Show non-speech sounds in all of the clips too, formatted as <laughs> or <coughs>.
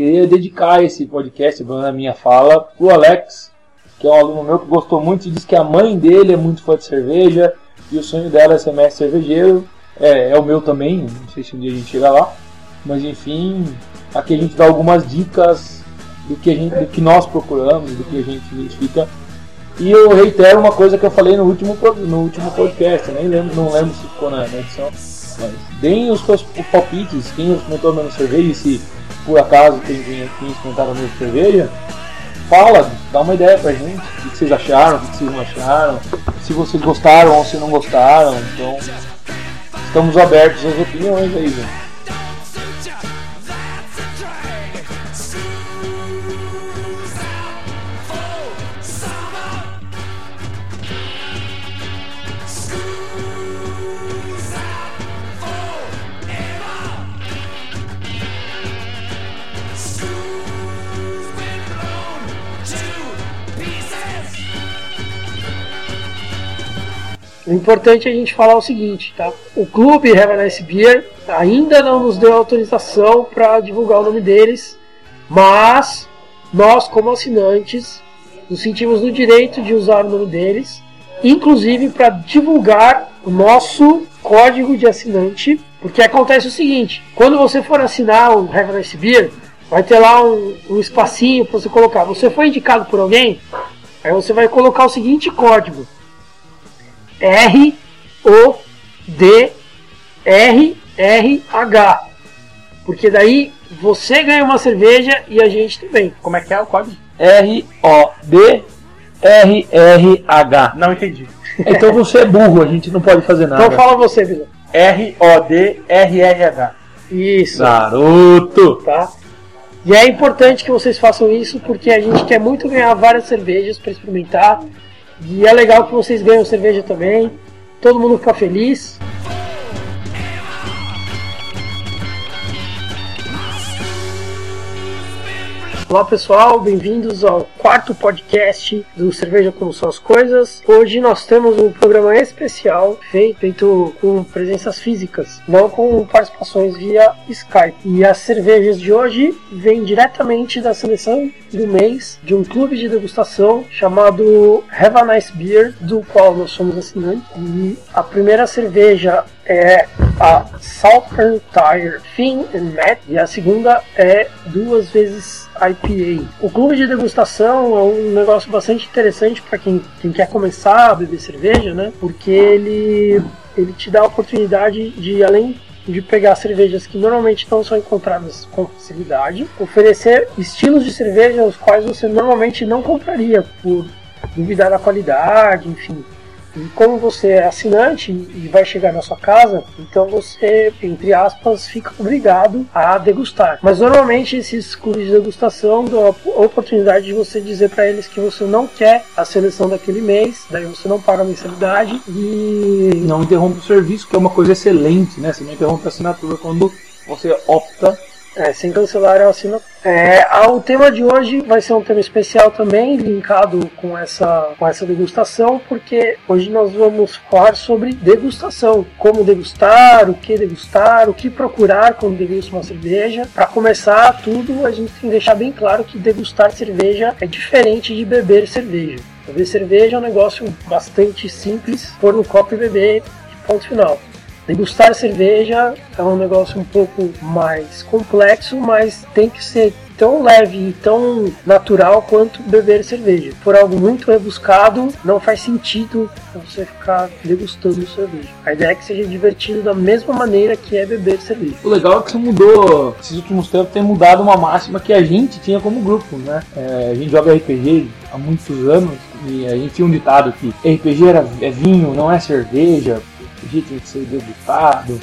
queria dedicar esse podcast, na minha fala, pro Alex, que é um aluno meu que gostou muito e disse que a mãe dele é muito fã de cerveja e o sonho dela é ser mestre cervejeiro. É, é o meu também, não sei se um dia a gente chega lá. Mas enfim, aqui a gente dá algumas dicas do que, a gente, do que nós procuramos, do que a gente identifica. E eu reitero uma coisa que eu falei no último, no último podcast, nem lembro, não lembro se ficou na, edição. Mas deem os seus palpites, quem experimentou a mesma cerveja, e se por acaso tem quem experimentado a mesma cerveja, fala, dá uma ideia pra gente, o que vocês acharam, o que vocês não acharam, se vocês gostaram ou se não gostaram. Então, estamos abertos às opiniões aí, gente. O importante é a gente falar o seguinte, tá? O clube Have a Nice Beer ainda não nos deu autorização para divulgar o nome deles, mas nós, como assinantes, nos sentimos no direito de usar o nome deles, inclusive para divulgar o nosso código de assinante, porque acontece o seguinte: quando você for assinar o Have a Nice Beer, vai ter lá um, um espacinho para você colocar. Você foi indicado por alguém? Aí você vai colocar o seguinte código R O D R R H. Porque daí você ganha uma cerveja e a gente também. Como é que é o código? R O D R R H. Não entendi. Então você é burro, a gente não pode fazer nada. Então fala você, Vila. R O D R R H. Isso. Garoto! Tá? E é importante que vocês façam isso porque a gente quer muito ganhar várias cervejas para experimentar e é legal que vocês ganham cerveja também. Todo mundo fica feliz. Olá pessoal, bem-vindos ao quarto podcast do Cerveja Como São as Coisas. Hoje nós temos um programa especial feito com presenças físicas, não com participações via Skype. E as cervejas de hoje vêm diretamente da seleção do mês de um clube de degustação chamado Have a Nice Beer, do qual nós somos assinantes. E a primeira cerveja é a Southern Tire Thin and Matte e a segunda é duas vezes IPA. O clube de degustação é um negócio bastante interessante para quem, quem quer começar a beber cerveja, né? Porque ele, ele te dá a oportunidade de, além de pegar cervejas que normalmente não são encontradas com facilidade, oferecer estilos de cerveja os quais você normalmente não compraria por duvidar da qualidade, enfim. E como você é assinante e vai chegar na sua casa, então você, entre aspas, fica obrigado a degustar. Mas normalmente esses clubes de degustação dão a oportunidade de você dizer para eles que você não quer a seleção daquele mês, daí você não paga a mensalidade e. Não interrompe o serviço, que é uma coisa excelente, né? Você não interrompe a assinatura quando você opta é, sem cancelar eu assino. É, o tema de hoje vai ser um tema especial também, linkado com essa, com essa degustação, porque hoje nós vamos falar sobre degustação. Como degustar, o que degustar, o que procurar quando degusta uma cerveja. Para começar tudo, a gente tem que deixar bem claro que degustar cerveja é diferente de beber cerveja. Beber cerveja é um negócio bastante simples, pôr no copo e beber, ponto final. Degustar cerveja é um negócio um pouco mais complexo, mas tem que ser tão leve e tão natural quanto beber cerveja. For algo muito rebuscado, não faz sentido você ficar degustando cerveja. A ideia é que seja divertido da mesma maneira que é beber cerveja. O legal é que você mudou, esses últimos tempos tem mudado uma máxima que a gente tinha como grupo, né? É, a gente joga RPG há muitos anos e a gente tinha um ditado que RPG era, é vinho, não é cerveja, Tinha que ser degustado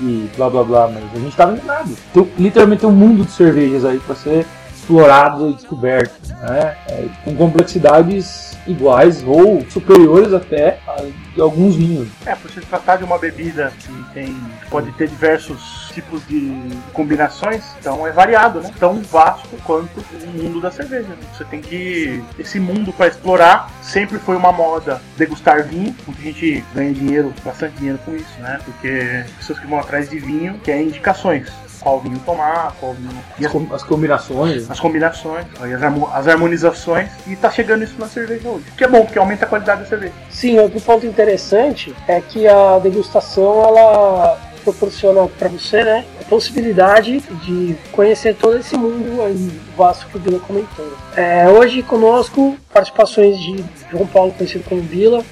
e blá blá blá, mas a gente tava enganado. Tem literalmente um mundo de cervejas aí para ser explorado e descoberto, né? É, com complexidades iguais ou superiores até a de alguns vinhos. É, por se tratar de uma bebida que tem, pode ter diversos tipos de combinações, então é variado, né? Tão vasto quanto o mundo da cerveja. Você tem que esse mundo para explorar. Sempre foi uma moda degustar vinho, muita gente ganha dinheiro, bastante dinheiro com isso, né? Porque pessoas que vão atrás de vinho querem indicações. Qual vinho tomar, qual vinho. E As, as combinações. as combinações, as, harmo- as harmonizações, e tá chegando isso na cerveja hoje. Que é bom, porque aumenta a qualidade da cerveja. Sim, outro ponto interessante é que a degustação ela proporciona para você né, a possibilidade de conhecer todo esse mundo aí vasto que o Vila comentou. É, hoje conosco participações de João Paulo, conhecido como Vila,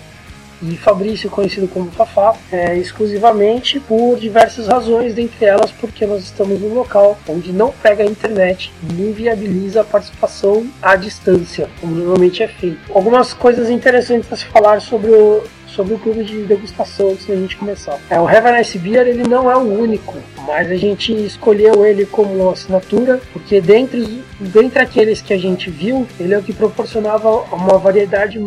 e Fabrício, conhecido como Fafá, é, exclusivamente por diversas razões, dentre elas porque nós estamos num local onde não pega a internet e inviabiliza a participação à distância, como normalmente é feito. Algumas coisas interessantes a se falar sobre o, sobre o clube de degustação antes da gente começar. É, o Have a Nice Beer ele não é o único, mas a gente escolheu ele como assinatura porque dentre, dentre aqueles que a gente viu, ele é o que proporcionava uma variedade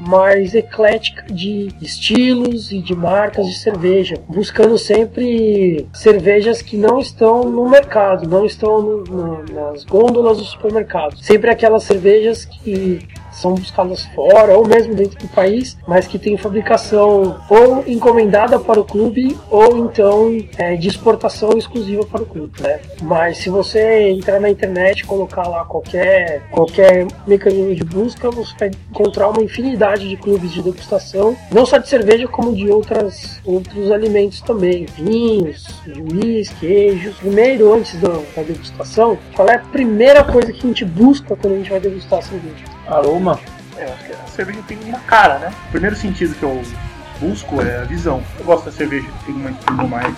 mais eclética de estilos e de marcas de cerveja, buscando sempre cervejas que não estão no mercado, não estão no- no- nas gôndolas do supermercado. Sempre aquelas cervejas que são buscadas fora ou mesmo dentro do país, mas que tem fabricação ou encomendada para o clube ou então é, de exportação exclusiva para o clube. Né? Mas se você entrar na internet e colocar lá qualquer, qualquer mecanismo de busca, você vai encontrar uma infinidade de clubes de degustação, não só de cerveja, como de outras, outros alimentos também, vinhos, juiz, queijos. Primeiro, antes da, da degustação, qual é a primeira coisa que a gente busca quando a gente vai degustar cerveja? Aroma. É, eu acho que a cerveja tem uma cara, né? O primeiro sentido que eu busco é a visão. Eu gosto da cerveja que tem uma espuma mais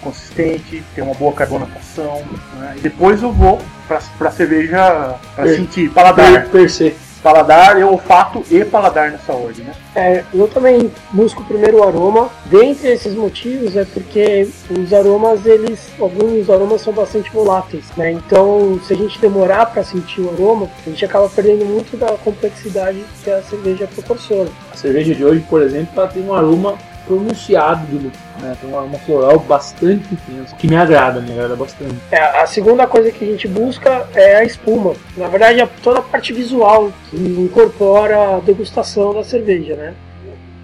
consistente, tem uma boa carbonatação, né? E depois eu vou pra, pra cerveja pra Per- sentir paladar. Per, per se. Paladar, eu olfato e paladar nessa ordem, né? É, eu também busco primeiro o aroma. Dentre esses motivos é porque os aromas, eles, alguns aromas são bastante voláteis, né? Então, se a gente demorar para sentir o aroma, a gente acaba perdendo muito da complexidade que a cerveja proporciona. A cerveja de hoje, por exemplo, ela tem um aroma pronunciado de lúpulo, né? Tem um aroma floral bastante intenso, que me agrada, me agrada bastante. É, a segunda coisa que a gente busca é a espuma. Na verdade, é toda a parte visual que incorpora a degustação da cerveja, né?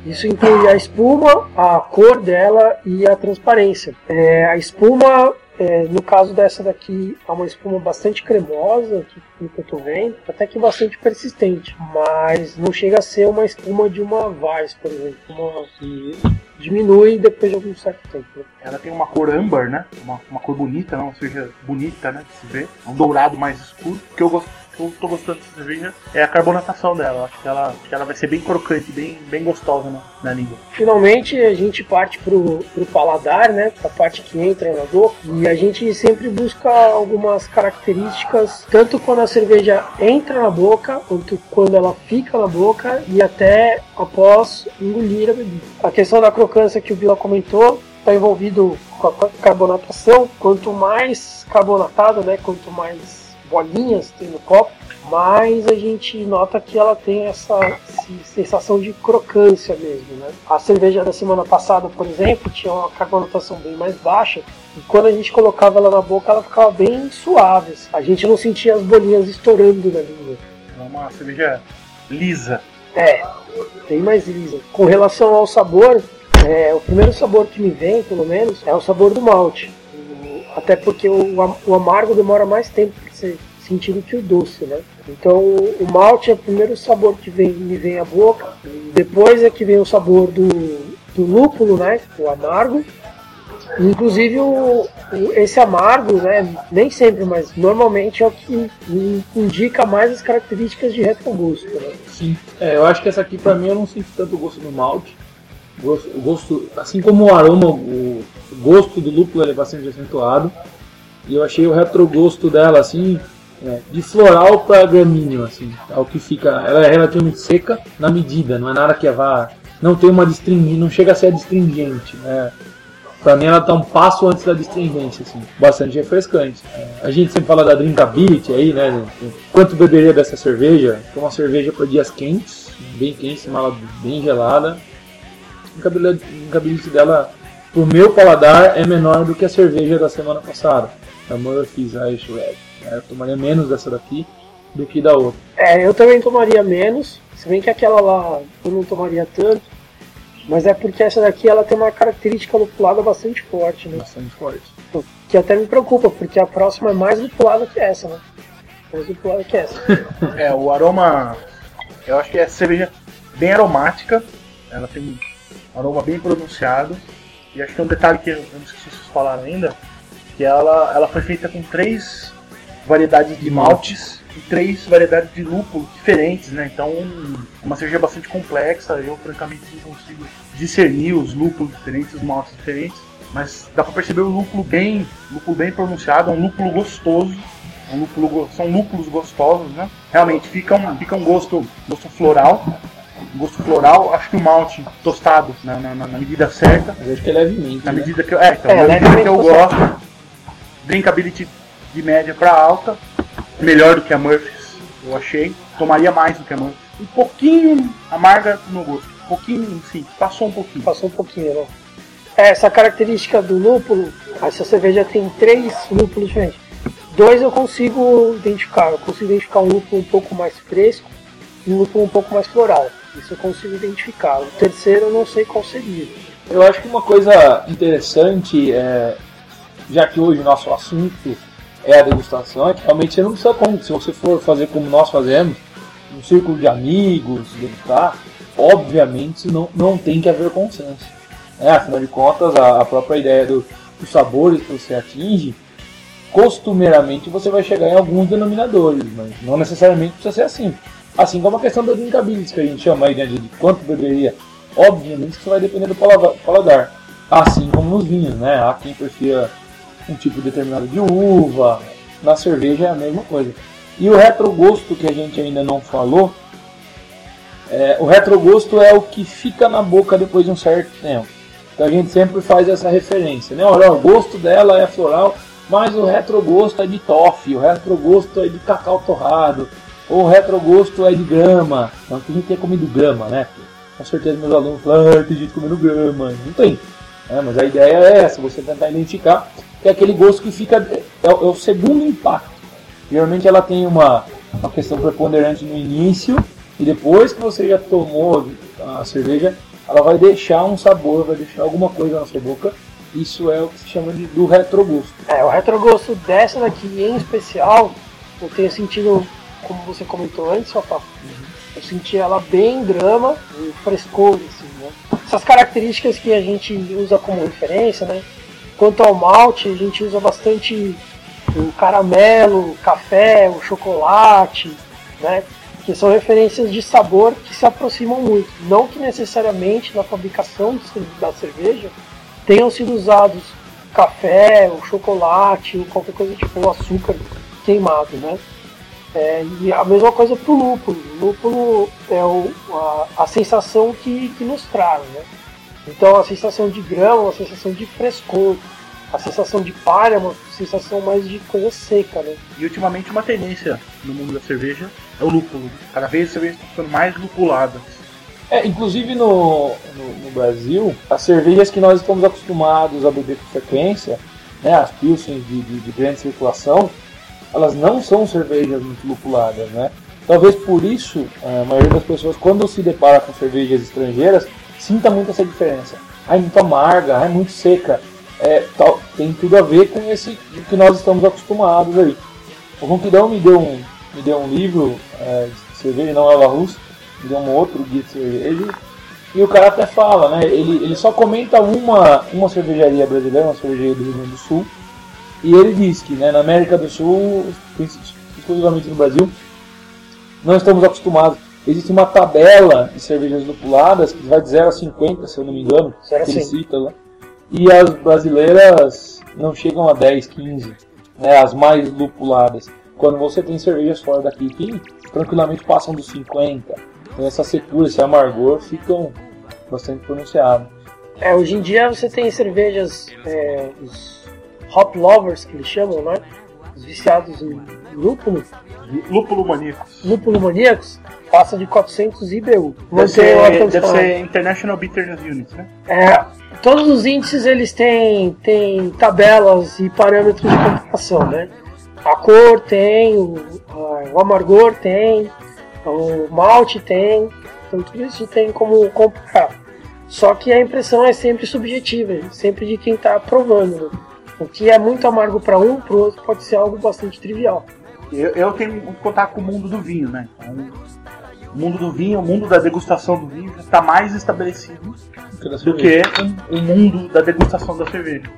Isso inclui a espuma, a cor dela e a transparência. É, a espuma, é, no caso dessa daqui, é uma espuma bastante cremosa, que, eu tô vendo, até que bastante persistente, mas não chega a ser uma espuma de uma Weiss, por exemplo, uma que diminui depois de algum certo tempo. né? Ela tem uma cor âmbar, né? Uma, uma cor bonita, né? Uma cerveja bonita, né? De se ver. É um dourado mais escuro. Que eu, gosto, eu tô gostando dessa cerveja é a carbonatação dela. Acho que ela, acho que ela vai ser bem crocante, bem, bem gostosa na, na língua. Finalmente a gente parte pro, pro paladar, né? Pra parte que entra na boca. E a gente sempre busca algumas características, tanto quando a cerveja entra na boca, quanto quando ela fica na boca e até após engolir a bebida. A questão da crocância que o Vila comentou está envolvido com a carbonatação. Quanto mais carbonatado, né? Quanto mais bolinhas tem no copo, mais a gente nota que ela tem essa sensação de crocância mesmo, né? A cerveja da semana passada, por exemplo, tinha uma carbonatação bem mais baixa e quando a gente colocava ela na boca, ela ficava bem suave. A gente não sentia as bolinhas estourando na língua. É uma cerveja lisa. É, bem mais lisa. Com relação ao sabor, é, o primeiro sabor que me vem, pelo menos, é o sabor do malte. Até porque o, o amargo demora mais tempo para ser sentido que o doce, né? Então o malte é o primeiro sabor que vem, me vem à boca. Depois é que vem o sabor do, do lúpulo, né? O amargo. Inclusive o, esse amargo, né? Nem sempre, mas normalmente é o que indica mais as características de retrogusto, né? Sim. É, eu acho que essa aqui pra mim eu não sinto tanto gosto do malte. O gosto, assim como o aroma, o, gosto do lúpulo é bastante acentuado. E eu achei o retrogosto dela assim, é, de floral para gramíneo, assim. É o que fica. Ela é relativamente seca na medida, não é nada que vá. Não tem uma distringente, não chega a ser adstringente, né? Pra mim ela tá um passo antes da distringência, assim. Bastante refrescante. A gente sempre fala da drinkability aí, né? Quanto beberia dessa cerveja? É uma cerveja para dias quentes, bem quente, uma bem gelada. A drinkability dela, pro meu paladar, é menor do que a cerveja da semana passada. A Murphy's Irish Red. Eu tomaria menos dessa daqui do que da outra. É, eu também tomaria menos, se bem que aquela lá eu não tomaria tanto, mas é porque essa daqui ela tem uma característica lupulada bastante forte, né? Bastante forte. que até me preocupa, porque a próxima é mais lupulada que essa, né? Mais lupulada que essa. <laughs> É, o aroma. Eu acho que é cerveja bem aromática. Ela tem aroma bem pronunciado. E acho que é um detalhe que eu não esqueci de vocês falaram ainda. Que ela, ela foi feita com três variedades de maltes e três variedades de lúpulo diferentes, né? Então, uma cerveja bastante complexa. Eu, francamente, não consigo discernir os lúpulos diferentes, os maltes diferentes. Mas dá pra perceber o lúpulo bem, lúpulo bem pronunciado, é um lúpulo gostoso. É um lúpulo, são lúpulos gostosos, né? Realmente fica um, fica um gosto, gosto floral. Gosto floral, acho que o malte tostado na, na, na medida certa. Mas acho que é levemente. Na né? medida que eu, é, então, É, na medida que eu gosto. Drinkability de média para alta. Melhor do que a Murphy's, eu achei. Tomaria mais do que a Murphy's. Um pouquinho amarga no gosto. Um pouquinho, sim, passou um pouquinho. Passou um pouquinho, né? Essa característica do lúpulo, essa cerveja tem três lúpulos diferentes. Dois eu consigo identificar. Eu consigo identificar um lúpulo um pouco mais fresco e um lúpulo um pouco mais floral. Isso eu consigo identificar. O terceiro eu não sei qual seria. Eu acho que uma coisa interessante, é, já que hoje o nosso assunto é a degustação, é que realmente você não precisa, como, se você for fazer como nós fazemos, um círculo de amigos, degustar, obviamente não, não tem que haver consenso. né? afinal de contas, a, a própria ideia do, dos sabores que você atinge, costumeiramente você vai chegar em alguns denominadores, mas não necessariamente precisa ser assim. Assim como a questão da drinkability, que a gente chama aí né, de quanto beberia. Obviamente isso vai depender do paladar. Assim como nos vinhos, né? Há quem prefira um tipo determinado de uva. Na cerveja é a mesma coisa. E o retrogosto que a gente ainda não falou, é, o retrogosto é o que fica na boca depois de um certo tempo. Então a gente sempre faz essa referência, né? Olha, o gosto dela é floral, mas o retrogosto é de toffee, o retrogosto é de cacau torrado, o retrogosto é de grama. Não que a gente tenha comido grama, né? Com certeza meus alunos falam, ah, tem gente comendo grama. Não tem. né? mas a ideia é essa, você tentar identificar que é aquele gosto que fica. É, o é o segundo impacto. Geralmente ela tem uma, uma questão preponderante no início, e depois que você já tomou a cerveja, ela vai deixar um sabor, vai deixar alguma coisa na sua boca. Isso é o que se chama de, do retrogosto. É, o retrogosto dessa daqui em especial, eu tenho sentido, como você comentou antes, eu senti ela bem grama e frescor, assim, né? Essas características que a gente usa como referência, né? Quanto ao malte, a gente usa bastante o caramelo, o café, o chocolate, né? Que são referências de sabor que se aproximam muito. Não que necessariamente na fabricação da cerveja tenham sido usados café, o chocolate, ou qualquer coisa tipo o açúcar queimado, né? É, e a mesma coisa pro lúpulo. O lúpulo é o, a, a sensação que, que nos traz, né? Então a sensação de grama, uma sensação de frescor, a sensação de palha, é uma sensação mais de coisa seca, né? E ultimamente uma tendência no mundo da cerveja é o lúpulo. Cada vez a cerveja está ficando mais lupulada. É, inclusive no, no, no Brasil, as cervejas que nós estamos acostumados a beber com frequência, né, as pilsens de, de, de grande circulação, elas não são cervejas muito lupuladas, né? Talvez por isso a maioria das pessoas, quando se depara com cervejas estrangeiras, sinta muito essa diferença. Ah, é muito amarga, ah, é muito seca. É, tal, tem tudo a ver com esse que nós estamos acostumados aí. O Ronquidão me deu um, me deu um livro é, de cerveja, não é o Russa, me deu um outro guia de cerveja. E o cara até fala, né? Ele, ele só comenta uma, uma cervejaria brasileira, uma cervejaria do Rio Grande do Sul. E ele diz que né, na América do Sul, exclusivamente no Brasil, não estamos acostumados. Existe uma tabela de cervejas lupuladas que vai de 0 a 50, se eu não me engano, a que ele cinco. cita lá. E as brasileiras não chegam a 10, 15, né, as mais lupuladas. Quando você tem cervejas fora daqui que tranquilamente passam dos 50. Então essa secura, esse amargor ficam bastante pronunciados. É, hoje em dia você tem cervejas, é, os hop lovers que eles chamam, né? Os viciados em lúpulo, Lúpulo maníacos. lúpulo maníacos, passa de 400 IBU. Deve Você ser, deve pra- ser International Bitterness Unit, né? É, todos os índices eles têm, têm tabelas e parâmetros de comparação, né? A cor tem, o, a- o amargor tem, o malte tem, então tudo isso tem como comparar. Só que a impressão é sempre subjetiva, sempre de quem está provando. Né? O que é muito amargo para um, para o outro pode ser algo bastante trivial. Eu, eu tenho muito contato com o mundo do vinho, né? Então, o mundo do vinho, o mundo da degustação do vinho já está mais estabelecido do que o, o mundo da degustação da cerveja.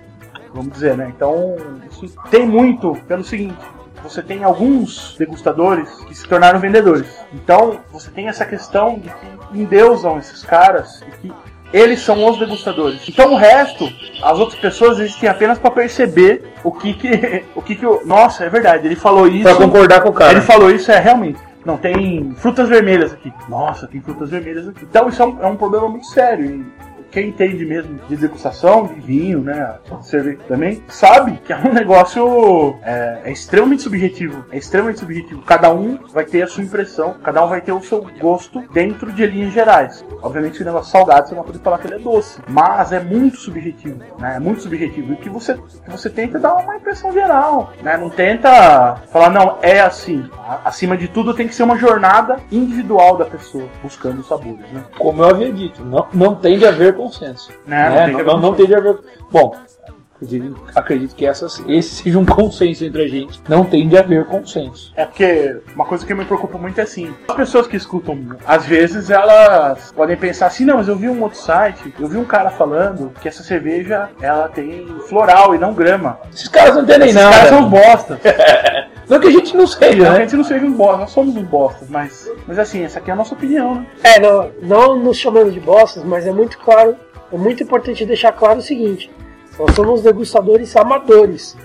Vamos dizer, né? Então, isso tem muito pelo seguinte: você tem alguns degustadores que se tornaram vendedores. Então, você tem essa questão de que endeusam esses caras e que eles são os degustadores. Então o resto, as outras pessoas existem apenas para perceber o que que <laughs> o que que o, nossa, é verdade, ele falou isso. Pra concordar com o cara. Ele falou isso é realmente. Não tem frutas vermelhas aqui. Nossa, tem frutas vermelhas aqui. Então isso é um, é um problema muito sério. E quem entende mesmo de degustação, de vinho, né, cerveja também, sabe que é um <laughs> negócio é, é extremamente subjetivo. É extremamente subjetivo. Cada um vai ter a sua impressão, cada um vai ter o seu gosto dentro de linhas gerais. Obviamente, o negócio salgado você não pode falar que ele é doce, mas é muito subjetivo, né? É muito subjetivo. E que você, que você tenta dar uma impressão geral, né? Não tenta falar, não, é assim. Acima de tudo, tem que ser uma jornada individual da pessoa buscando sabores, né? Como eu havia dito, não, não tem de haver consenso. Né? né? tem que Não, haver não, não tem de haver. Bom, acredito que essas, esse seja um consenso entre a gente. Não tem de haver consenso. É porque uma coisa que me preocupa muito é assim: as pessoas que escutam, às vezes elas podem pensar assim, não, mas eu vi um outro site, eu vi um cara falando que essa cerveja ela tem floral e não grama. Esses caras não entendem Esses nada. caras são bosta. <laughs> Não que a gente não seja, Não que a né? gente não seja um bosta, nós somos um bosta, mas, mas assim, essa aqui é a nossa opinião, né? É, não, não nos chamando de bostas, mas é muito claro, é muito importante deixar claro o seguinte: nós somos degustadores amadores.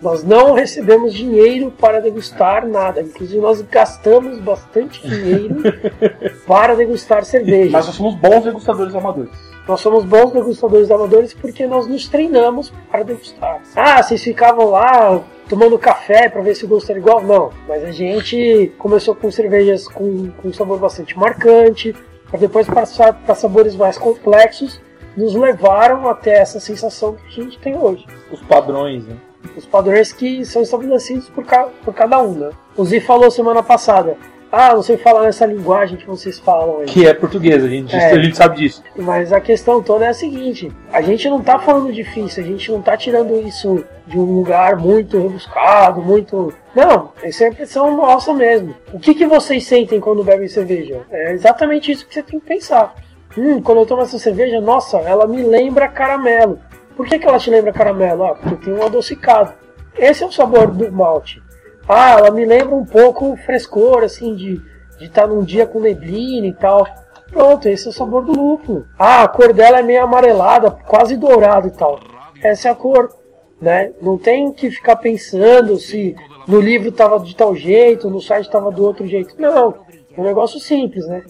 Nós não recebemos dinheiro para degustar nada. Inclusive, nós gastamos bastante dinheiro <laughs> para degustar cerveja. Mas nós somos bons degustadores amadores. Nós somos bons degustadores amadores porque nós nos treinamos para degustar. Ah, vocês ficavam lá tomando café para ver se o gosto era igual? Não, mas a gente começou com cervejas com, com sabor bastante marcante, para depois passar para sabores mais complexos, nos levaram até essa sensação que a gente tem hoje. Os padrões, né? Os padrões que são estabelecidos por, ca- por cada um, né? O Zi falou semana passada, ah, não sei falar nessa linguagem que vocês falam aí. Que é português, a gente, É. a gente sabe disso. Mas a questão toda é a seguinte: a gente não tá falando difícil, a gente não tá tirando isso de um lugar muito rebuscado, muito. Não, essa é a impressão nossa mesmo. O que, que vocês sentem quando bebem cerveja? É exatamente isso que você tem que pensar. Hum, quando eu tomo essa cerveja, nossa, ela me lembra caramelo. Por que, que ela te lembra caramelo? Ah, porque tem um adocicado. Esse é o sabor do malte. Ah, ela me lembra um pouco o frescor, assim, de estar num dia com neblina e tal. Pronto, esse é o sabor do lúpulo. Ah, a cor dela é meio amarelada, quase dourada e tal. Essa é a cor, né? Não tem que ficar pensando se no livro tava de tal jeito, no site tava do outro jeito. Não, é um negócio simples, né?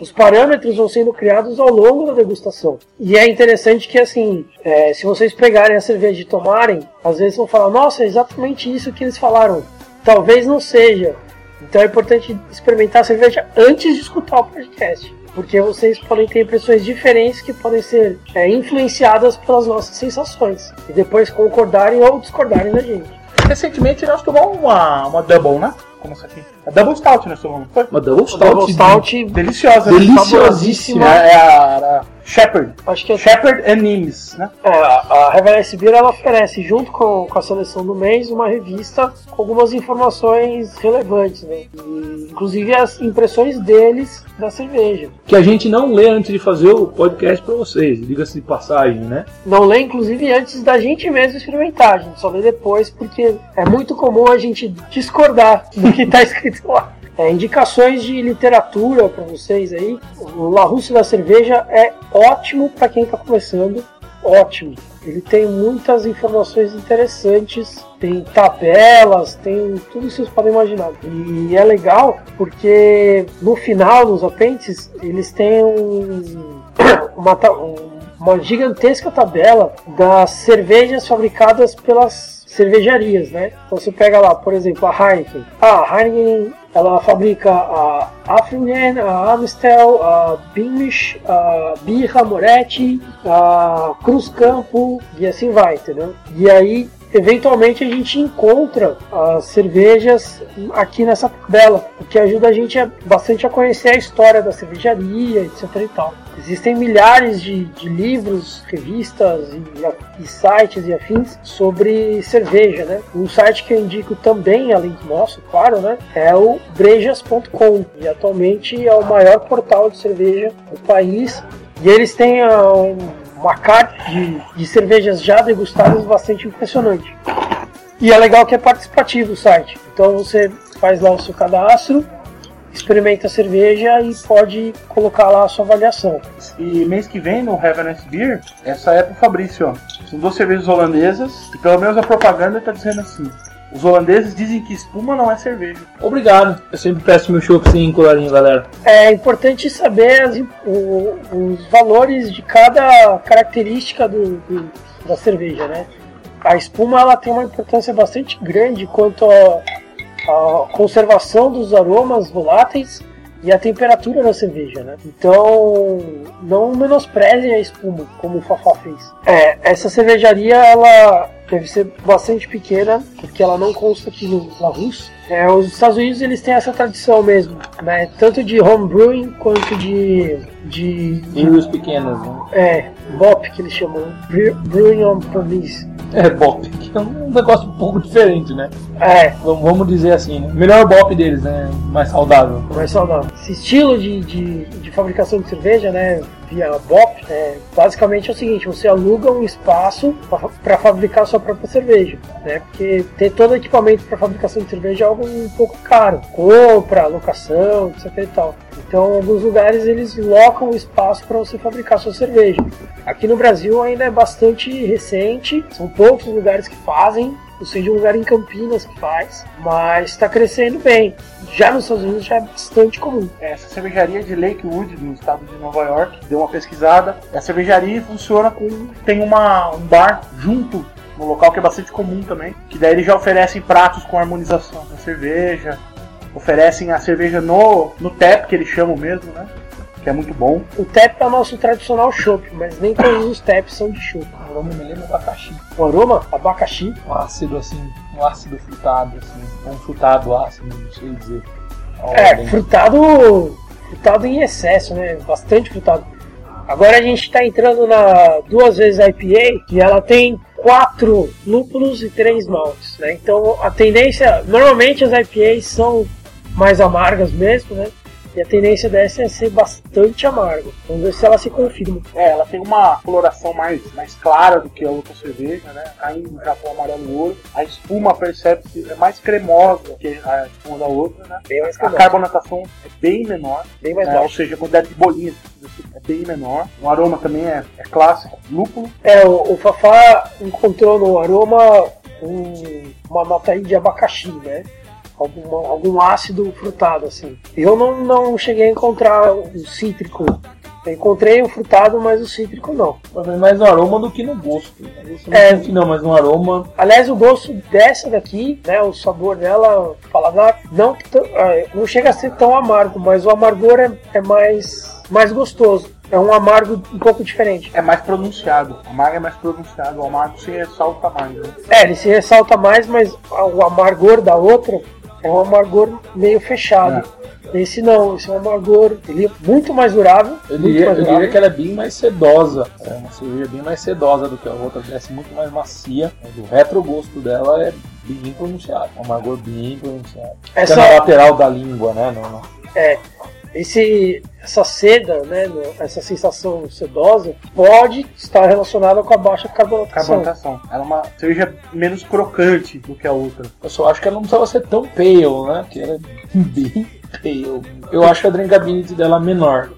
Os parâmetros vão sendo criados ao longo da degustação. E é interessante que, assim, é, se vocês pegarem a cerveja e tomarem, às vezes vão falar, nossa, é exatamente isso que eles falaram. Talvez não seja. Então é importante experimentar a cerveja antes de escutar o podcast. Porque vocês podem ter impressões diferentes que podem ser é, influenciadas pelas nossas sensações. E depois concordarem ou discordarem da gente. Recentemente nós tomamos uma, uma double, né? Como essa aqui? A double stout nós tomamos, foi? Uma double stout. Double Stout, Deliciosa. né? Deliciosíssima. É, é a, a Shepherd. acho que é Shepherd and Nimes, né? É, a Reverence Beer ela oferece, junto com, com a seleção do mês, uma revista com algumas informações relevantes, né? E, inclusive as impressões deles da cerveja. Que a gente não lê antes de fazer o podcast pra vocês, diga-se de passagem, né? Não lê, inclusive, antes da gente mesmo experimentar, a gente só lê depois, porque é muito comum a gente discordar do que está <laughs> escrito lá. É, indicações de literatura para vocês aí. O La Russa da Cerveja é ótimo para quem está começando. Ótimo. Ele tem muitas informações interessantes, tem tabelas, tem tudo isso que vocês podem imaginar. E é legal porque no final, nos apêndices, eles têm um, <coughs> uma, um- uma gigantesca tabela das cervejas fabricadas pelas cervejarias, né? Então você pega lá, por exemplo, a Heineken. Ah, a Heineken ela fabrica a Affringen, a Amstel, a Beamish, a Birra Moretti, a Cruz Campo e assim vai, entendeu? E aí eventualmente a gente encontra as cervejas aqui nessa tabela, o que ajuda a gente bastante a conhecer a história da cervejaria, etc e tal. Existem milhares de, de livros, revistas e, e, sites e afins sobre cerveja, né? Um site que eu indico também, além do nosso, claro, né? É o brejas.com e atualmente é o maior portal de cerveja do país. E eles têm uh, uma carta de, de cervejas já degustadas bastante impressionante. E é legal que é participativo o site. Então você faz lá o seu cadastro, experimenta a cerveja e pode colocar lá a sua avaliação. E mês que vem no Heaven Beer, essa é pro Fabrício, ó. São duas cervejas holandesas e pelo menos a propaganda tá dizendo assim. Os holandeses dizem que espuma não é cerveja. Obrigado. Eu sempre peço meu chopp sem colarinho, galera. É importante saber as, o, os valores de cada característica do, do, da cerveja, né? A espuma ela tem uma importância bastante grande quanto a a conservação dos aromas voláteis e a temperatura da cerveja, né? Então, não menosprezem a espuma, como o Fafá fez. É, essa cervejaria, ela deve ser bastante pequena, porque ela não consta aqui no Larus. É, os Estados Unidos, eles têm essa tradição mesmo, né? Tanto de homebrewing, quanto de... de, de pequenas, né? É, BOP, que eles chamam. Brewing on Premise. É, BOP, que é um negócio um pouco diferente, né? É. Vamos dizer assim, né? Melhor BOP deles, né? Mais saudável. Mais saudável. Esse estilo de, de, de fabricação de cerveja, né? Via BOP, é, basicamente é o seguinte: você aluga um espaço para fabricar sua própria cerveja, né? Porque ter todo o equipamento para fabricação de cerveja é algo um pouco caro. Compra, locação, etc e tal. Então, alguns lugares eles locam o espaço para você fabricar sua cerveja. Aqui no Brasil ainda é bastante recente, são poucos lugares que fazem, ou seja, um lugar em Campinas que faz, mas está crescendo bem. Já nos Estados Unidos já é bastante comum. Essa cervejaria de Lakewood, no estado de Nova York, deu uma pesquisada. A cervejaria funciona com. tem uma, um bar junto no local que é bastante comum também. Que daí eles já oferecem pratos com harmonização da cerveja, oferecem a cerveja no, no tap, que eles chamam mesmo, né? Que é muito bom. O tap é o nosso tradicional chopp, mas nem todos os taps são de chopp. O aroma me lembra abacaxi. O aroma? Abacaxi. Um ácido assim, um ácido frutado, assim. Um frutado ácido, não sei dizer. É, frutado, frutado em excesso, né? Bastante frutado. Agora a gente está entrando na duas vezes IPA, que ela tem quatro lúpulos e três maltes, né? Então a tendência, normalmente as IPAs são mais amargas mesmo, né? E a tendência dessa é ser bastante amarga. Vamos ver se ela se confirma. É, ela tem uma coloração mais, mais clara do que a outra cerveja, né? Caindo já com amarelo ouro. A espuma percebe-se é mais cremosa que a espuma da outra, né? Bem mais a carbonatação é bem menor. Bem mais né? Ou seja, a quantidade de bolinhas é bem menor. O aroma também é, é clássico, lúpulo. É, o, o Fafá encontrou no aroma um, uma aí de abacaxi, né? Algum, algum ácido frutado, assim. Eu não, não cheguei a encontrar o cítrico. Eu encontrei o frutado, mas o cítrico não. Mais no aroma do que no gosto. É, não, mas no aroma. Aliás, o gosto dessa daqui, né, o sabor dela, paladar, não, é, não chega a ser tão amargo, mas o amargor é, é mais, mais gostoso. É um amargo um pouco diferente. É mais pronunciado. O amargo é mais pronunciado. O amargo se ressalta mais. Né? É, ele se ressalta mais, mas o amargor da outra é um amargor meio fechado. É. Esse não, esse é um amargor ele é muito mais durável. Eu diria, eu diria que ela é bem mais sedosa. É uma cerveja bem mais sedosa do que a outra, desce muito mais macia. Mas o retrogosto dela é bem pronunciado. Um amargor bem pronunciado. Essa... Fica na lateral da língua, né? No, no... É. Esse, essa seda, né, essa sensação sedosa, pode estar relacionada com a baixa carbonatação. Carbonatação. Ela é uma cerveja menos crocante do que a outra. Eu só acho que ela não precisava ser tão pale, né? Que ela é <laughs> bem pale. Eu acho que a drinkability dela é menor.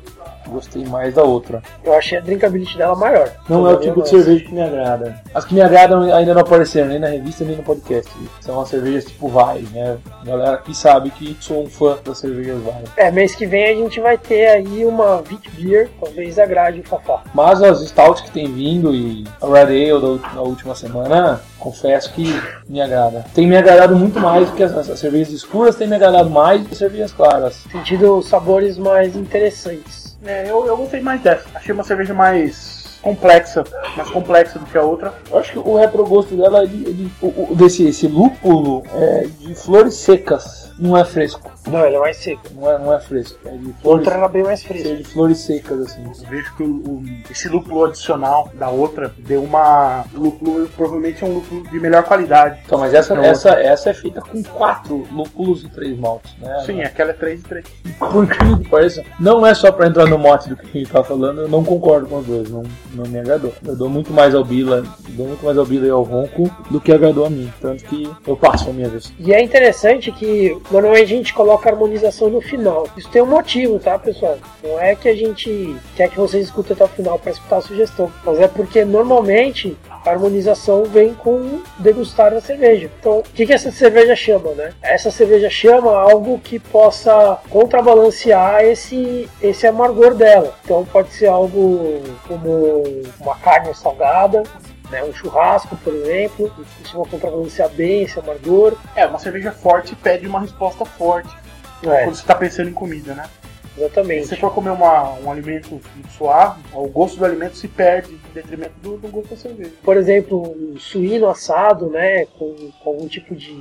Gostei mais da outra. Eu achei a drinkability dela maior. Não é o tipo de cerveja que me agrada. As que me agradam ainda não apareceram nem na revista nem no podcast. São as cervejas tipo Vai, né? A galera aqui sabe que sou um fã das cervejas Vai. É, mês que vem a gente vai ter aí uma Vit Beer, talvez agrade o Fafá. Mas as stouts que tem vindo e a Red Ale da, da última semana, confesso que me agrada. Tem me agradado muito mais do que as, as cervejas escuras, tem me agradado mais do que as cervejas claras. Sentido sabores mais interessantes. É, eu, eu gostei mais dessa. Achei uma cerveja mais complexa, mais complexa do que a outra. Eu acho que o retrogosto dela é de, de, de desse esse lúpulo é de flores secas. Não é fresco. Não, ele é mais seco. Não é, não é fresco. É de flores, Outra era bem mais fresca. cheio de flores secas, assim. Eu vejo que o, o- esse lúpulo adicional da outra deu uma. Lúpulo, provavelmente é um lúpulo de melhor qualidade. Então, mas essa, essa, essa é feita com quatro lúpulos e três maltes, né? Sim, aquela é 3 e 3. <laughs> Por incrível que pareça, não é só pra entrar no mote do que a gente tá falando, eu não concordo com os dois, não, não me agradou. Eu dou muito mais ao Bila, dou muito mais ao Bila e ao Ronco do que agradou a mim. Tanto que eu passo a minha vez. E é interessante que normalmente a gente coloca a harmonização no final. Isso tem um motivo, tá, pessoal? Não é que a gente quer que vocês escutem até o final para escutar a sugestão, mas é porque normalmente a harmonização vem com degustar a cerveja. Então, o que, que essa cerveja chama, né? Essa cerveja chama algo que possa contrabalancear esse, esse amargor dela. Então, pode ser algo como uma carne salgada, né, um churrasco, por exemplo, isso vai contrabalancear bem esse amargor. É, uma cerveja forte pede uma resposta forte É, quando você tá pensando em comida, né? Se exatamente. você for comer uma, um alimento suave, o gosto do alimento se perde em detrimento do, do gosto da cerveja. Por exemplo, um suíno assado, né, com, com algum tipo de,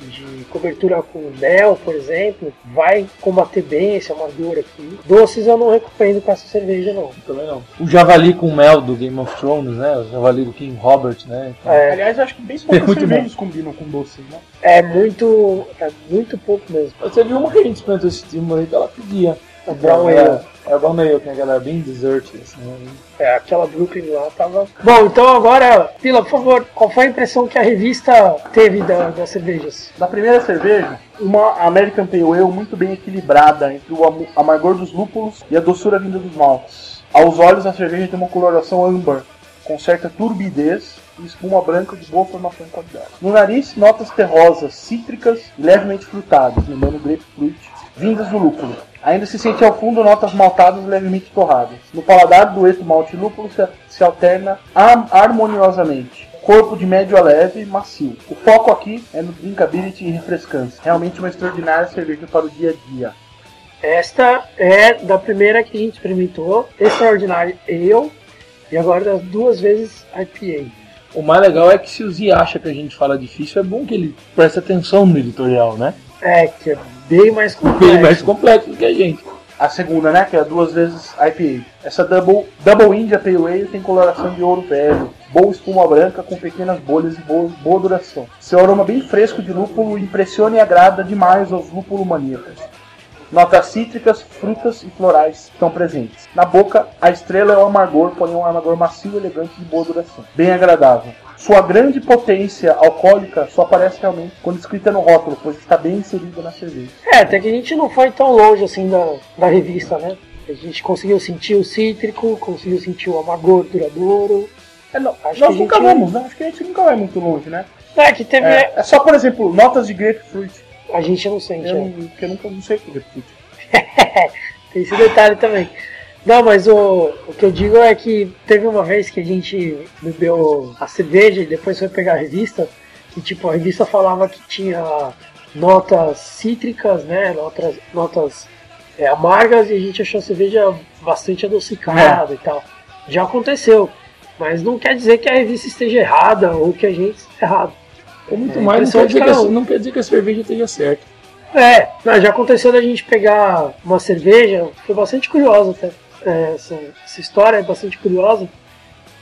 de cobertura com mel, por exemplo, vai combater bem esse amargor aqui. Doces eu não recomendo com essa cerveja, não. Também não. O javali com mel do Game of Thrones, né? O javali do King Robert, né? É, Aliás, eu acho que bem poucas cervejas combinam com doces, né? É muito, é muito pouco mesmo. Você viu uma que a gente experimentou esse tipo aí que ela pedia. O Brown é, Ale. É o Brown Ale, que é aquela bem dessert, assim. né? É, aquela Brooklyn lá tava. Bom, então agora, Pila, por favor, qual foi a impressão que a revista teve da- das cervejas? Da primeira cerveja, uma American Pale Ale muito bem equilibrada entre o amargor dos lúpulos e a doçura vinda dos maltes. Aos olhos, a cerveja tem uma coloração âmbar, com certa turbidez e espuma branca de boa formação e qualidade. No nariz, notas terrosas, cítricas e levemente frutadas, lembrando grapefruit, vindas do lúpulo. Ainda se sente ao fundo notas maltadas levemente torradas. No paladar, dueto malte lúpulo se, se alterna har- harmoniosamente. Corpo de médio a leve macio. O foco aqui é no drinkability e refrescância. Realmente uma extraordinária cerveja para o dia a dia. Esta é da primeira que a gente experimentou, Extraordinary Ale, e agora das duas vezes IPA. O mais legal é que se o Z acha que a gente fala difícil, é bom que ele preste atenção no editorial, né? É, que é bem mais Bem complexo. mais complexo do que a gente. A segunda, né, que é duas vezes IPA. Essa Double, double India Pale Ale tem coloração de ouro velho, boa espuma branca com pequenas bolhas e boa, boa duração. Seu aroma bem fresco de lúpulo impressiona e agrada demais aos lúpulo maníacos. Notas cítricas, frutas e florais estão presentes. Na boca, a estrela é o amargor, porém um amargor macio, elegante e de boa duração. Bem agradável. Sua grande potência alcoólica só aparece realmente quando escrita no rótulo, pois está bem inserida na cerveja. É, até que a gente não foi tão longe assim da, da revista, né? A gente conseguiu sentir o cítrico, conseguiu sentir o amargor duradouro. É, não, Acho nós nunca gente- vamos, né? Acho que a gente nunca vai muito longe, né? É, que teve. É, é só, por exemplo, notas de grapefruit. A gente não sente. Eu, é. não, que eu nunca não sei o que é. Tem esse detalhe também. Não, mas o, o que eu digo é que teve uma vez que a gente bebeu a cerveja e depois foi pegar a revista, e tipo, a revista falava que tinha notas cítricas, né? Notas, notas é, amargas e a gente achou a cerveja bastante adocicada e tal. Já aconteceu. Mas não quer dizer que a revista esteja errada ou que a gente esteja errado. Ou muito É, mais, não quer, que um. não quer dizer que a cerveja esteja certa. É, não, já aconteceu da gente pegar uma cerveja, foi bastante curiosa até. É, essa, essa história é bastante curiosa,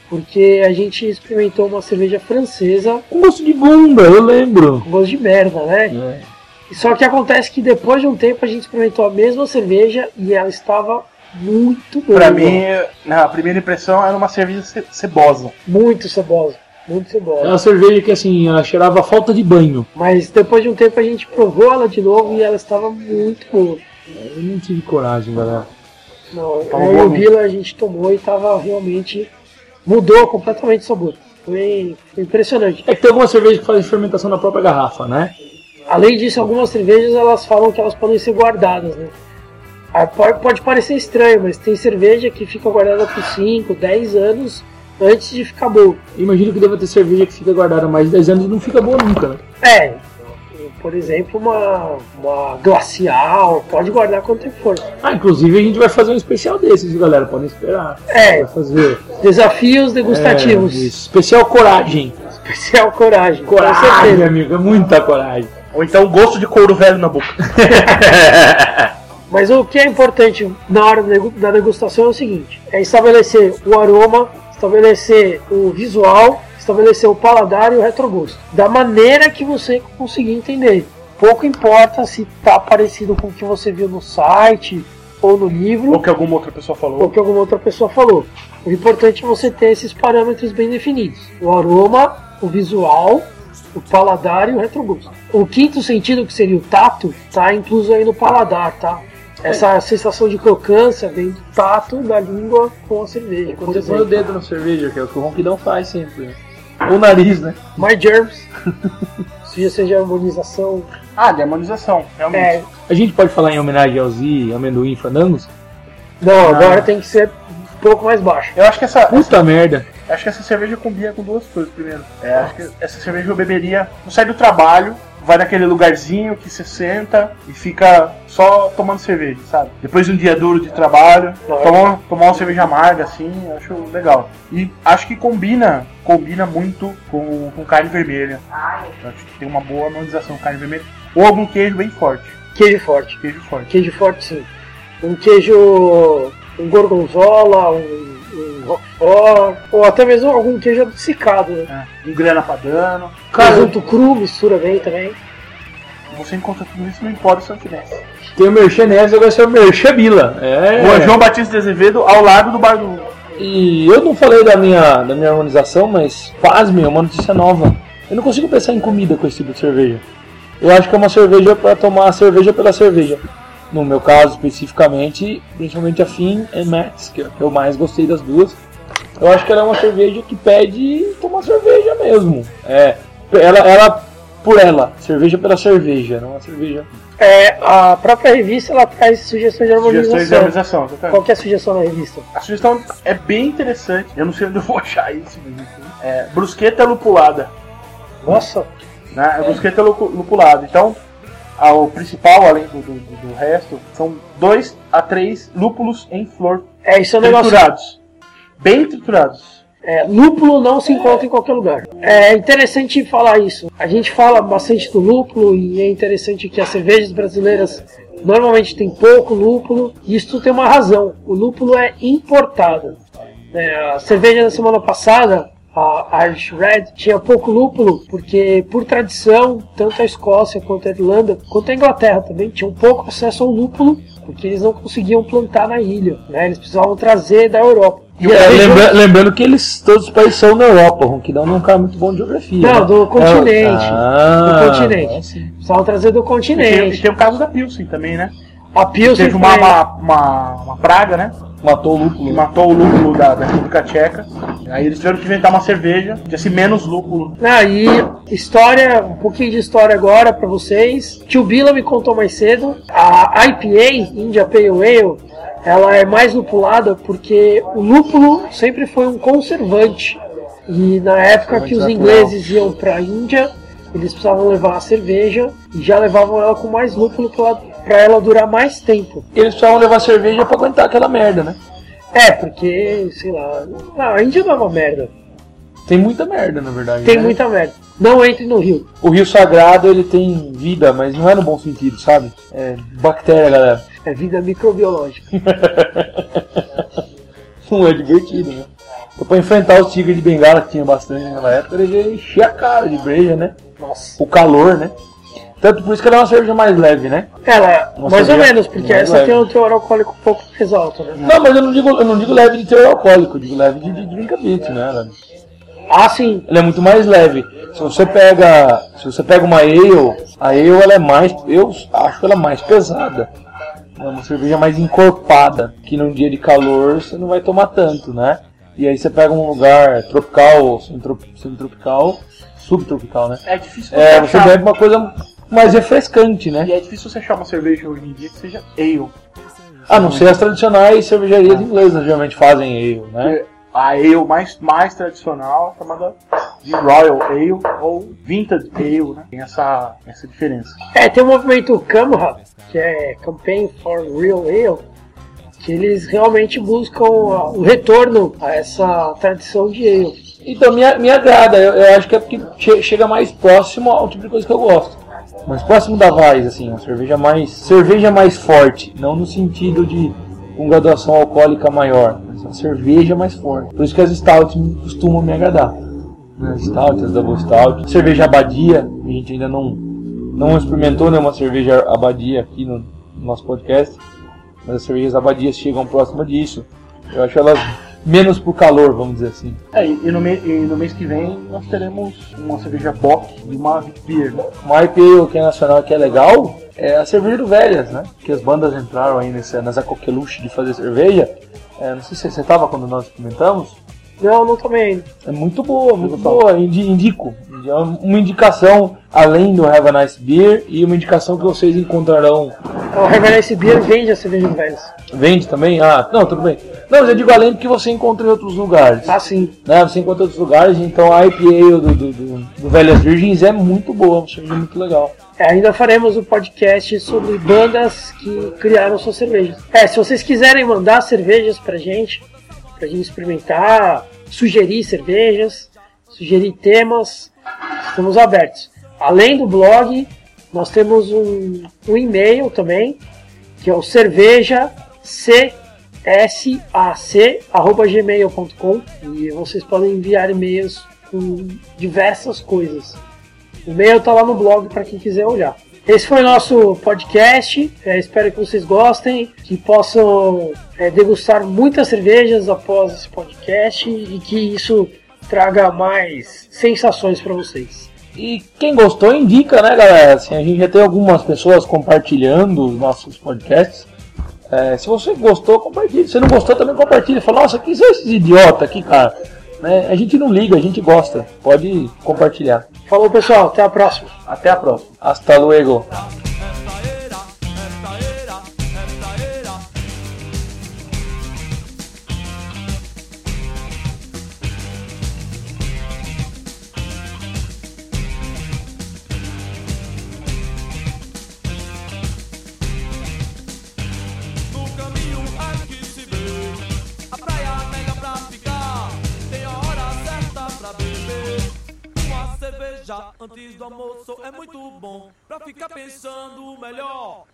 porque a gente experimentou uma cerveja francesa Com gosto de bunda, eu lembro. com gosto de merda, né? É. Só que acontece que depois de um tempo a gente experimentou a mesma cerveja e ela estava muito boa. Pra mim, a primeira impressão era uma cerveja ce- cebosa. Muito cebosa. Muito É cebosa. uma cerveja que assim, ela cheirava falta de banho. Mas depois de um tempo a gente provou ela de novo e ela estava muito boa. Eu não tive coragem, galera. Não, o mesmo. Bila a gente tomou e tava realmente. mudou completamente o sabor. Foi, foi impressionante. É que tem algumas cervejas que fazem fermentação na própria garrafa, né? Além disso, algumas cervejas elas falam que elas podem ser guardadas, né? Ah, pode parecer estranho, mas tem cerveja que fica guardada por 5, 10 anos antes de ficar boa. Imagino que deva ter cerveja que fica guardada mais de 10 anos e não fica boa nunca, né? É, por exemplo, uma, uma glacial, pode guardar quanto tempo for. Ah, inclusive a gente vai fazer um especial desses, galera? Podem esperar. É. Vai fazer. Desafios degustativos. É, isso. especial coragem. Especial coragem. Com Coragem, certeza. amigo. É muita coragem. Ou então gosto de couro velho na boca. <laughs> Mas o que é importante na hora da degustação é o seguinte: é estabelecer o aroma, estabelecer o visual, estabelecer o paladar e o retrogosto. Da maneira que você conseguir entender. Pouco importa se está parecido com o que você viu no site ou no livro. Ou que alguma outra pessoa falou. Ou que alguma outra pessoa falou. O importante é você ter esses parâmetros bem definidos: o aroma, o visual, o paladar e o retrogosto. O quinto sentido, que seria o tato, está incluso aí no paladar, tá? Essa sensação de crocância vem do tato da língua com a cerveja. Quando você põe o dedo na cerveja, que é o que o ronquidão faz sempre. Né? Ou o nariz, né? My germs. <laughs> Se seja harmonização. Ah, de harmonização, realmente. É. A gente pode falar em homenagem aos I, amendoim fandangos? Não, Não, agora tem que ser um pouco mais baixo. Eu acho que essa. Puta essa, merda. Acho que essa cerveja combina com duas coisas primeiro. É, acho que essa cerveja eu beberia. Não sai do trabalho, vai naquele lugarzinho que você senta e fica só tomando cerveja, sabe? Depois de um dia duro de trabalho, tomar, tomar uma cerveja amarga, assim, acho legal. E acho que combina, combina muito com, com carne vermelha. Acho que tem uma boa harmonização com carne vermelha. Ou algum queijo bem forte. Queijo forte. Queijo forte. Queijo forte, sim. Um queijo. um gorgonzola, um roquefort, ou até mesmo algum queijo adocicado, né? É, um grana padano. Presunto cru mistura bem também. Você encontra tudo isso no Empório Santinense. Tem o Merchanese, agora é o Merchabila. É. O João Batista de Azevedo ao lado do bar do. E eu não falei da minha, da minha harmonização, mas pasme, é uma notícia nova. Eu não consigo pensar em comida com esse tipo de cerveja. Eu acho que é uma cerveja para tomar cerveja pela cerveja no meu caso especificamente, principalmente a Finn e Max, que eu mais gostei das duas. Eu acho que ela é uma cerveja que pede tomar cerveja mesmo. É, ela, ela por ela, cerveja pela cerveja, não é cerveja. É, a própria revista ela traz sugestões de harmonização. Sugestões de harmonização, Qual é a sugestão da revista? A sugestão é bem interessante. Eu não sei onde eu vou achar isso, mas é brusqueta lupulada. Nossa! Né? É brusqueta lupulada. Então, o principal, além do, do, do, resto, são dois a três lúpulos em flor. É, isso é um triturados. Negócio... Bem triturados. É, lúpulo não se encontra em qualquer lugar. É interessante falar isso. A gente fala bastante do lúpulo e é interessante que as cervejas brasileiras normalmente têm pouco lúpulo e isso tem uma razão. O lúpulo é importado. É, a cerveja da semana passada a Irish Red tinha pouco lúpulo, porque por tradição, tanto a Escócia quanto a Irlanda, quanto a Inglaterra também, tinham pouco acesso ao lúpulo, porque eles não conseguiam plantar na ilha, né? eles precisavam trazer da Europa. É, lembra, lembrando que eles todos os países são na Europa, o que não é um cara muito bom de geografia. Não, né? do continente. É, ah, do continente. Precisavam trazer do continente. E tem, e tem o caso da Pilsen também, né? A Pilsen teve uma, uma, uma, uma praga, né? Matou o lúpulo. matou o lúpulo da, da, República Tcheca. Aí eles tiveram que inventar uma cerveja, tivesse menos lúpulo. Ah, e história, um pouquinho de história agora para vocês. Tio Bila me contou mais cedo. A IPA, India Pale Ale, ela é mais lupulada porque o lúpulo sempre foi um conservante. E na época que os ingleses iam para a Índia, eles precisavam levar a cerveja e já levavam ela com mais lúpulo para ela durar mais tempo. Eles precisavam levar cerveja para aguentar aquela merda, né? É, porque, sei lá, a Índia não é uma merda. Tem muita merda, na verdade. Tem né? muita merda. Não entre no rio. O rio sagrado, ele tem vida, mas não é no bom sentido, sabe? É bactéria, galera. É vida microbiológica. <laughs> não é divertido, né? Pra enfrentar os tigres de bengala que tinha bastante naquela época, ele enchia a cara de breja, né? Nossa. O calor, né? Tanto por isso que ela é uma cerveja mais leve, né? Ela é, uma mais ou menos, porque essa leve. tem um teor alcoólico um pouco mais alto, né? Não, mas eu não digo, eu não digo leve de teor alcoólico, eu digo leve de, de drinkability, né? Ela, ah, sim. Ela é muito mais leve. Se você pega, se você pega uma ale, a ale ela é mais, eu acho ela mais pesada. É uma cerveja mais encorpada, que num dia de calor você não vai tomar tanto, né? E aí você pega um lugar tropical, semi-tropical, subtropical, né? É difícil você, é, você bebe uma coisa mais refrescante, né? E é difícil você achar uma cerveja hoje em dia que seja ale. A não ser as tradicionais cervejarias ah. inglesas, geralmente fazem ale, né? A ale mais, mais tradicional chamada de Royal Ale ou Vintage Ale, né? Tem essa, essa diferença. É, tem o movimento CAMRA, que é Campaign for Real Ale, que eles realmente buscam o retorno a essa tradição de ale. Então me, me agrada, eu, eu acho que é porque chega mais próximo ao tipo de coisa que eu gosto. mais próximo da Weiss, assim, uma cerveja mais cerveja mais forte, não no sentido de com graduação alcoólica maior, mas uma cerveja mais forte. Por isso que as stouts costumam me agradar. Né? As stout, as double stout, cerveja abadia, a gente ainda não não experimentou nenhuma cerveja abadia aqui no, no nosso podcast, mas as cervejas abadias chegam próximo disso. Eu acho elas menos por calor, vamos dizer assim. É, e no, mês, e no mês que vem nós teremos uma cerveja Bock e uma Beer, né? Uma IPA que é nacional que é legal é a cerveja do Velhas, né? Que as bandas entraram aí nessa, nessa coqueluche de fazer cerveja. É, não sei se você estava quando nós experimentamos. Não, não tomei ainda. É muito boa, muito boa. Indi- Indico. É uma indicação além do Have a Nice Beer e uma indicação que vocês encontrarão. O Reverence Beer vende a cerveja do Velhos. Vende também? Ah, não, tudo bem. Não, mas eu digo além porque você encontra em outros lugares. Ah, sim. né? Você encontra em outros lugares, então a IPA do, do, do, do Velhas Virgens é muito boa, uma cerveja muito legal. É, ainda faremos um podcast sobre bandas que criaram suas cervejas. É, se vocês quiserem mandar cervejas pra gente, pra gente experimentar, sugerir cervejas, sugerir temas, estamos abertos. Além do blog, nós temos um, um e-mail também, que é o cerveja gmail.com e vocês podem enviar e-mails com diversas coisas. O e-mail tá lá no blog para quem quiser olhar. Esse foi o nosso podcast. É, espero que vocês gostem, que possam é, degustar muitas cervejas após esse podcast e que isso traga mais sensações para vocês. E quem gostou, indica, né, galera? Assim, a gente já tem algumas pessoas compartilhando os nossos podcasts. É, se você gostou, compartilhe. Se não gostou, também compartilhe. Fala, nossa, quem são esses idiotas aqui, cara? Né? A gente não liga, a gente gosta. Pode compartilhar. Falou, pessoal. Até a próxima. Até a próxima. Hasta luego. Almoço é muito bom. Pra ficar pensando melhor.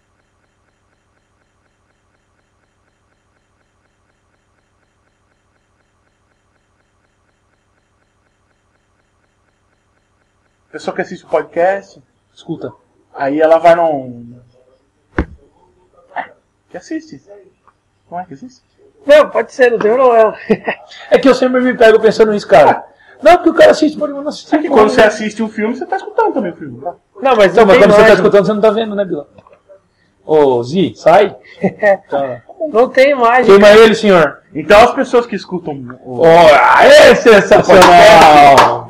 Pessoa que assiste o podcast, Escuta. aí ela vai num. Que assiste. Não é que assiste? Não, pode ser, não tem problema. É que eu sempre me pego pensando nisso, cara. Não, porque o cara assiste, pode não assistir. E quando você assiste um filme, você tá escutando também o filme. Tá? Não, mas Não, não, mas quando você tá imagem. escutando, você não tá vendo, né, Bila? Ô, Zi, sai. <laughs> Tá. Não tem imagem. Queima ele, senhor. Então as pessoas que escutam o, Oh, aê, sensacional!